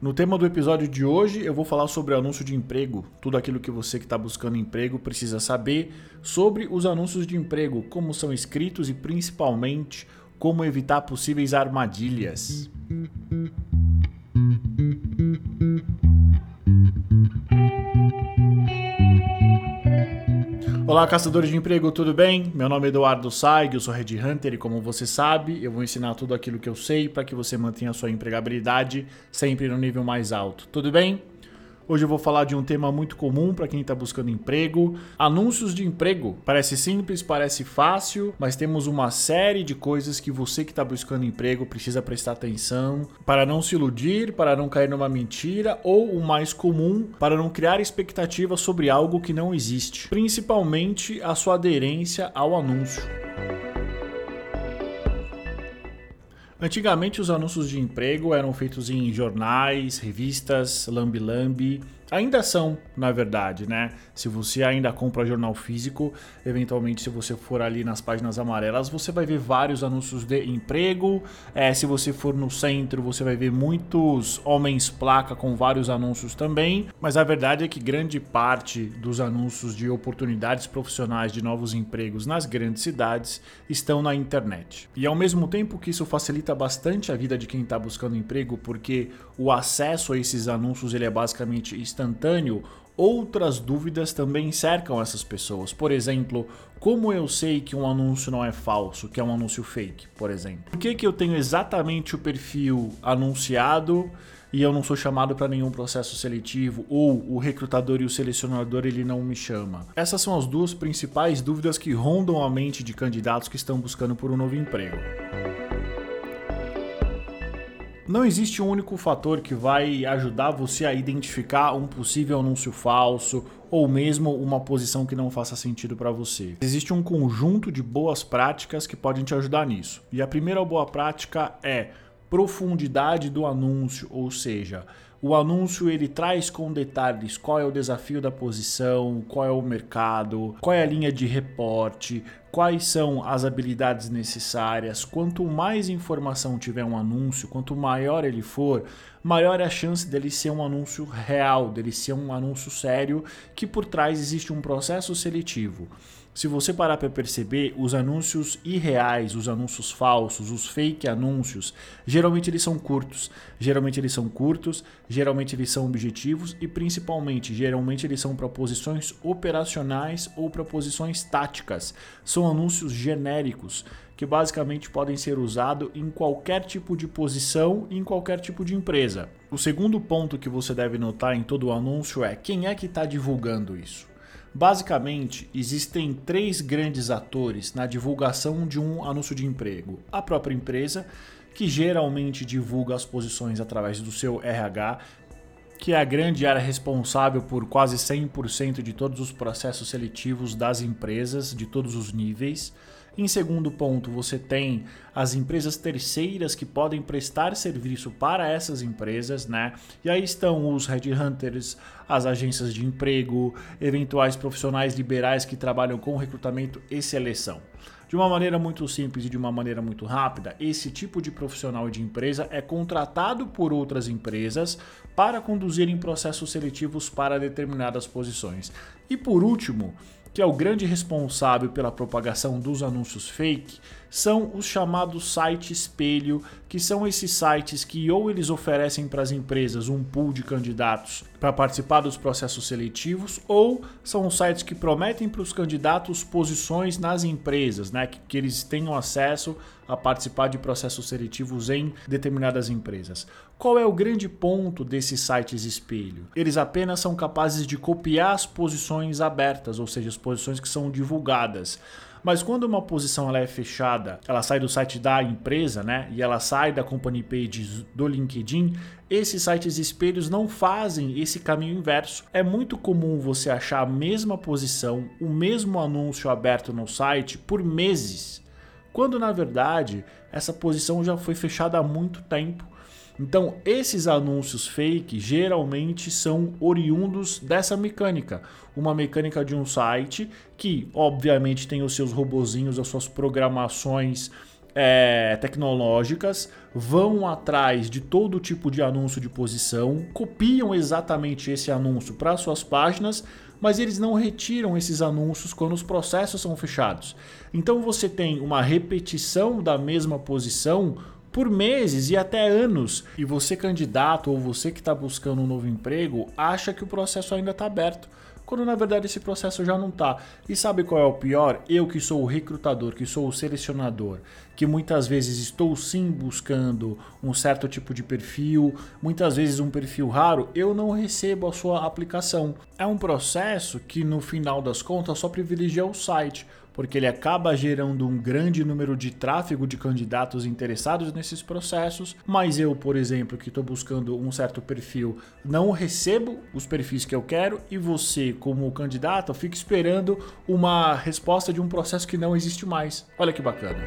No tema do episódio de hoje, eu vou falar sobre anúncio de emprego, tudo aquilo que você que está buscando emprego precisa saber sobre os anúncios de emprego, como são escritos e principalmente como evitar possíveis armadilhas. Olá, caçadores de emprego, tudo bem? Meu nome é Eduardo Saig, eu sou Red Hunter e como você sabe, eu vou ensinar tudo aquilo que eu sei para que você mantenha a sua empregabilidade sempre no nível mais alto. Tudo bem? Hoje eu vou falar de um tema muito comum para quem está buscando emprego: anúncios de emprego. Parece simples, parece fácil, mas temos uma série de coisas que você que está buscando emprego precisa prestar atenção para não se iludir, para não cair numa mentira ou o mais comum, para não criar expectativas sobre algo que não existe, principalmente a sua aderência ao anúncio. Antigamente, os anúncios de emprego eram feitos em jornais, revistas, lambi-lambi Ainda são, na verdade, né? Se você ainda compra jornal físico, eventualmente, se você for ali nas páginas amarelas, você vai ver vários anúncios de emprego. É, se você for no centro, você vai ver muitos homens placa com vários anúncios também. Mas a verdade é que grande parte dos anúncios de oportunidades profissionais de novos empregos nas grandes cidades estão na internet. E ao mesmo tempo que isso facilita bastante a vida de quem está buscando emprego, porque o acesso a esses anúncios ele é basicamente instantâneo, outras dúvidas também cercam essas pessoas. Por exemplo, como eu sei que um anúncio não é falso, que é um anúncio fake, por exemplo? Por que, que eu tenho exatamente o perfil anunciado e eu não sou chamado para nenhum processo seletivo ou o recrutador e o selecionador ele não me chama? Essas são as duas principais dúvidas que rondam a mente de candidatos que estão buscando por um novo emprego. Não existe um único fator que vai ajudar você a identificar um possível anúncio falso ou mesmo uma posição que não faça sentido para você. Existe um conjunto de boas práticas que podem te ajudar nisso. E a primeira boa prática é profundidade do anúncio, ou seja, o anúncio ele traz com detalhes qual é o desafio da posição, qual é o mercado, qual é a linha de reporte, quais são as habilidades necessárias. Quanto mais informação tiver um anúncio, quanto maior ele for, maior é a chance dele ser um anúncio real, dele ser um anúncio sério, que por trás existe um processo seletivo. Se você parar para perceber, os anúncios irreais, os anúncios falsos, os fake anúncios, geralmente eles são curtos. Geralmente eles são curtos, geralmente eles são objetivos e principalmente, geralmente eles são para posições operacionais ou para posições táticas. São anúncios genéricos que basicamente podem ser usados em qualquer tipo de posição, em qualquer tipo de empresa. O segundo ponto que você deve notar em todo o anúncio é quem é que está divulgando isso. Basicamente, existem três grandes atores na divulgação de um anúncio de emprego: a própria empresa, que geralmente divulga as posições através do seu RH, que é a grande área responsável por quase 100% de todos os processos seletivos das empresas, de todos os níveis. Em segundo ponto, você tem as empresas terceiras que podem prestar serviço para essas empresas, né? E aí estão os headhunters, as agências de emprego, eventuais profissionais liberais que trabalham com recrutamento e seleção. De uma maneira muito simples e de uma maneira muito rápida, esse tipo de profissional de empresa é contratado por outras empresas para conduzirem processos seletivos para determinadas posições. E por último, que é o grande responsável pela propagação dos anúncios fake, são os chamados sites espelho, que são esses sites que ou eles oferecem para as empresas um pool de candidatos para participar dos processos seletivos, ou são sites que prometem para os candidatos posições nas empresas, né, que, que eles tenham acesso a participar de processos seletivos em determinadas empresas. Qual é o grande ponto desses sites espelho? Eles apenas são capazes de copiar as posições abertas, ou seja, as posições que são divulgadas. Mas quando uma posição ela é fechada, ela sai do site da empresa, né? E ela sai da company page do LinkedIn, esses sites espelhos não fazem esse caminho inverso. É muito comum você achar a mesma posição, o mesmo anúncio aberto no site por meses, quando na verdade essa posição já foi fechada há muito tempo então, esses anúncios fake geralmente são oriundos dessa mecânica. Uma mecânica de um site que, obviamente, tem os seus robozinhos, as suas programações é, tecnológicas vão atrás de todo tipo de anúncio de posição, copiam exatamente esse anúncio para suas páginas, mas eles não retiram esses anúncios quando os processos são fechados. Então você tem uma repetição da mesma posição por meses e até anos. E você, candidato ou você que está buscando um novo emprego, acha que o processo ainda está aberto quando na verdade esse processo já não está. E sabe qual é o pior? Eu que sou o recrutador, que sou o selecionador, que muitas vezes estou sim buscando um certo tipo de perfil, muitas vezes um perfil raro, eu não recebo a sua aplicação. É um processo que no final das contas só privilegia o site porque ele acaba gerando um grande número de tráfego de candidatos interessados nesses processos, mas eu, por exemplo, que estou buscando um certo perfil, não recebo os perfis que eu quero e você, como candidato, fica esperando uma resposta de um processo que não existe mais. Olha que bacana.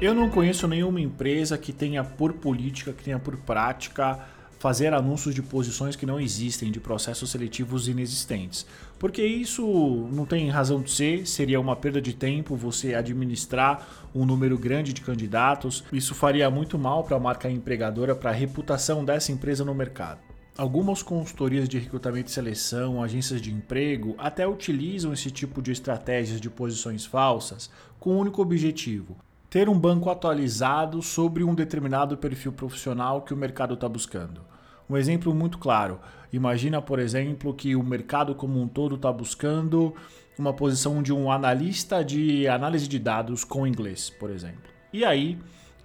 Eu não conheço nenhuma empresa que tenha por política, que tenha por prática fazer anúncios de posições que não existem, de processos seletivos inexistentes. Porque isso não tem razão de ser, seria uma perda de tempo você administrar um número grande de candidatos. Isso faria muito mal para a marca empregadora, para a reputação dessa empresa no mercado. Algumas consultorias de recrutamento e seleção, agências de emprego, até utilizam esse tipo de estratégias de posições falsas com o um único objetivo: ter um banco atualizado sobre um determinado perfil profissional que o mercado está buscando. Um exemplo muito claro: imagina, por exemplo, que o mercado como um todo está buscando uma posição de um analista de análise de dados com inglês, por exemplo. E aí,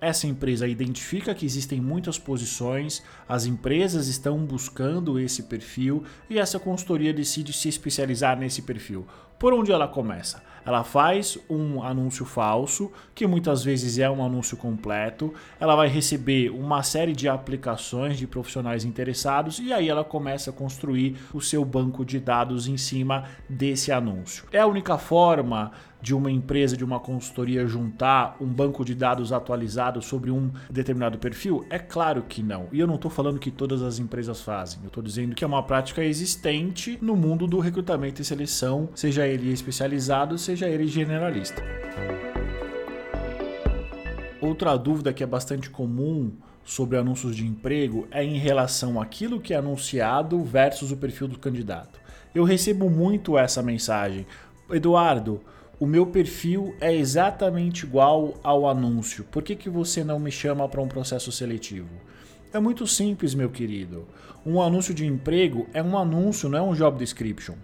essa empresa identifica que existem muitas posições, as empresas estão buscando esse perfil e essa consultoria decide se especializar nesse perfil. Por onde ela começa? Ela faz um anúncio falso, que muitas vezes é um anúncio completo. Ela vai receber uma série de aplicações de profissionais interessados e aí ela começa a construir o seu banco de dados em cima desse anúncio. É a única forma de uma empresa, de uma consultoria juntar um banco de dados atualizado sobre um determinado perfil? É claro que não. E eu não estou falando que todas as empresas fazem. Eu estou dizendo que é uma prática existente no mundo do recrutamento e seleção, seja ele especializado, seja ele generalista. Outra dúvida que é bastante comum sobre anúncios de emprego é em relação àquilo que é anunciado versus o perfil do candidato. Eu recebo muito essa mensagem. Eduardo, o meu perfil é exatamente igual ao anúncio. Por que, que você não me chama para um processo seletivo? É muito simples, meu querido. Um anúncio de emprego é um anúncio, não é um job description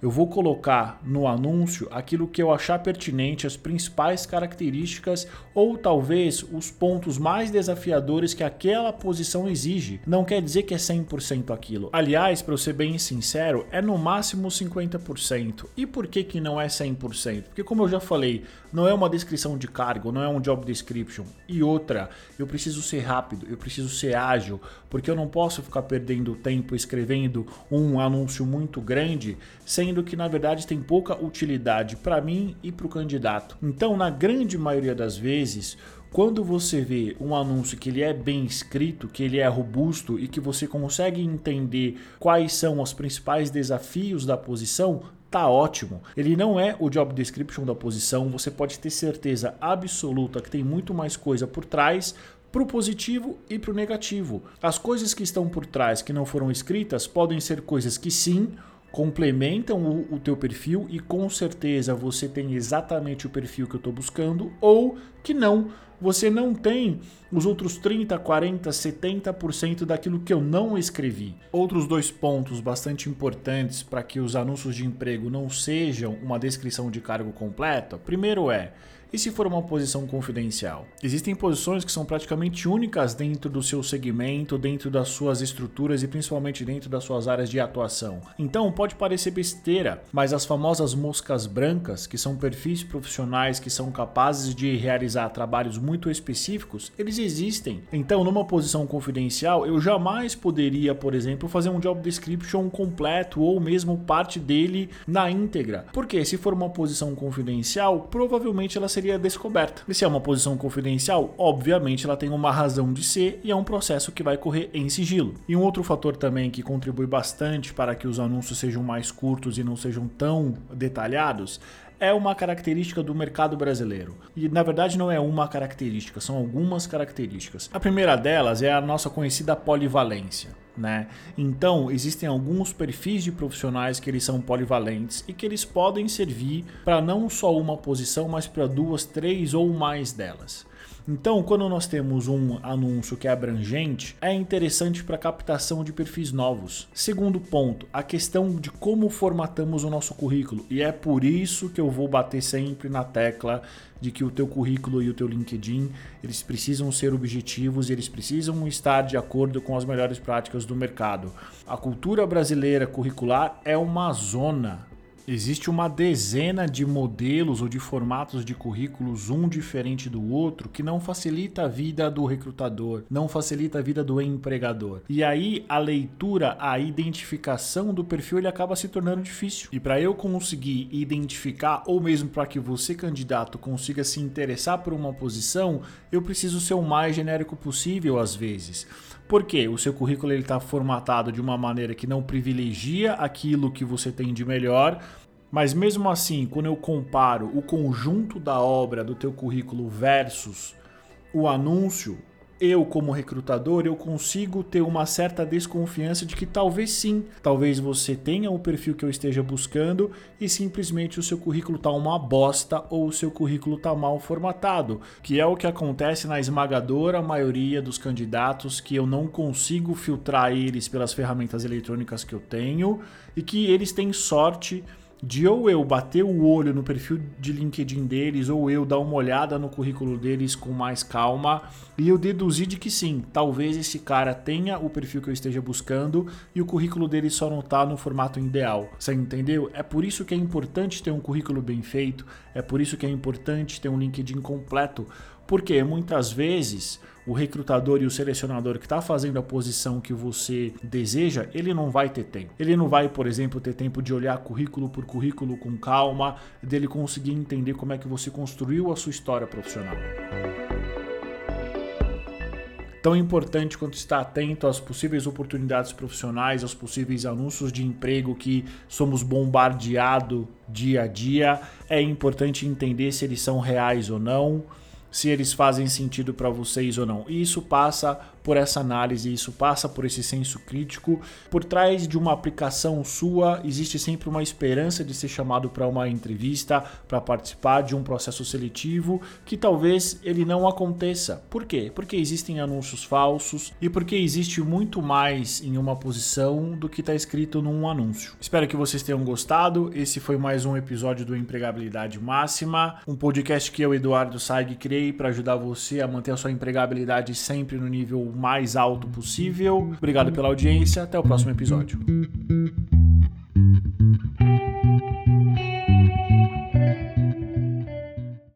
eu vou colocar no anúncio aquilo que eu achar pertinente, as principais características ou talvez os pontos mais desafiadores que aquela posição exige. Não quer dizer que é 100% aquilo. Aliás, para eu ser bem sincero, é no máximo 50%. E por que que não é 100%? Porque como eu já falei, não é uma descrição de cargo, não é um job description. E outra, eu preciso ser rápido, eu preciso ser ágil, porque eu não posso ficar perdendo tempo escrevendo um anúncio muito grande sem sendo que na verdade tem pouca utilidade para mim e para o candidato. Então, na grande maioria das vezes, quando você vê um anúncio que ele é bem escrito, que ele é robusto e que você consegue entender quais são os principais desafios da posição, tá ótimo. Ele não é o job description da posição, você pode ter certeza absoluta que tem muito mais coisa por trás para o positivo e para o negativo. As coisas que estão por trás que não foram escritas podem ser coisas que sim complementam o, o teu perfil e com certeza você tem exatamente o perfil que eu estou buscando ou que não, você não tem os outros 30, 40, 70% daquilo que eu não escrevi. Outros dois pontos bastante importantes para que os anúncios de emprego não sejam uma descrição de cargo completa. Primeiro é e se for uma posição confidencial? Existem posições que são praticamente únicas dentro do seu segmento, dentro das suas estruturas e principalmente dentro das suas áreas de atuação. Então pode parecer besteira, mas as famosas moscas brancas, que são perfis profissionais que são capazes de realizar trabalhos muito específicos, eles existem. Então, numa posição confidencial, eu jamais poderia, por exemplo, fazer um job description completo ou mesmo parte dele na íntegra. Porque se for uma posição confidencial, provavelmente ela seria descoberta. E se é uma posição confidencial, obviamente ela tem uma razão de ser e é um processo que vai correr em sigilo. E um outro fator também que contribui bastante para que os anúncios sejam mais curtos e não sejam tão detalhados é uma característica do mercado brasileiro. E na verdade não é uma característica, são algumas características. A primeira delas é a nossa conhecida polivalência. Né? Então, existem alguns perfis de profissionais que eles são polivalentes e que eles podem servir para não só uma posição, mas para duas, três ou mais delas. Então, quando nós temos um anúncio que é abrangente, é interessante para captação de perfis novos. Segundo ponto, a questão de como formatamos o nosso currículo. E é por isso que eu vou bater sempre na tecla de que o teu currículo e o teu LinkedIn, eles precisam ser objetivos, eles precisam estar de acordo com as melhores práticas do mercado. A cultura brasileira curricular é uma zona Existe uma dezena de modelos ou de formatos de currículos, um diferente do outro, que não facilita a vida do recrutador, não facilita a vida do empregador. E aí a leitura, a identificação do perfil, ele acaba se tornando difícil. E para eu conseguir identificar, ou mesmo para que você, candidato, consiga se interessar por uma posição, eu preciso ser o mais genérico possível às vezes. Porque o seu currículo está formatado de uma maneira que não privilegia aquilo que você tem de melhor, mas mesmo assim, quando eu comparo o conjunto da obra do teu currículo versus o anúncio, eu como recrutador, eu consigo ter uma certa desconfiança de que talvez sim, talvez você tenha o perfil que eu esteja buscando e simplesmente o seu currículo tá uma bosta ou o seu currículo tá mal formatado, que é o que acontece na esmagadora maioria dos candidatos que eu não consigo filtrar eles pelas ferramentas eletrônicas que eu tenho e que eles têm sorte de ou eu bater o olho no perfil de LinkedIn deles, ou eu dar uma olhada no currículo deles com mais calma e eu deduzir de que sim, talvez esse cara tenha o perfil que eu esteja buscando e o currículo dele só não está no formato ideal. Você entendeu? É por isso que é importante ter um currículo bem feito, é por isso que é importante ter um LinkedIn completo, porque muitas vezes o recrutador e o selecionador que está fazendo a posição que você deseja, ele não vai ter tempo. Ele não vai, por exemplo, ter tempo de olhar currículo por currículo com calma, dele conseguir entender como é que você construiu a sua história profissional tão importante quanto estar atento às possíveis oportunidades profissionais, aos possíveis anúncios de emprego que somos bombardeados dia a dia. É importante entender se eles são reais ou não, se eles fazem sentido para vocês ou não. E isso passa por essa análise, isso passa por esse senso crítico. Por trás de uma aplicação sua, existe sempre uma esperança de ser chamado para uma entrevista, para participar de um processo seletivo, que talvez ele não aconteça. Por quê? Porque existem anúncios falsos e porque existe muito mais em uma posição do que está escrito num anúncio. Espero que vocês tenham gostado. Esse foi mais um episódio do Empregabilidade Máxima, um podcast que eu, Eduardo Saig, criei para ajudar você a manter a sua empregabilidade sempre no nível mais alto possível. Obrigado pela audiência. Até o próximo episódio.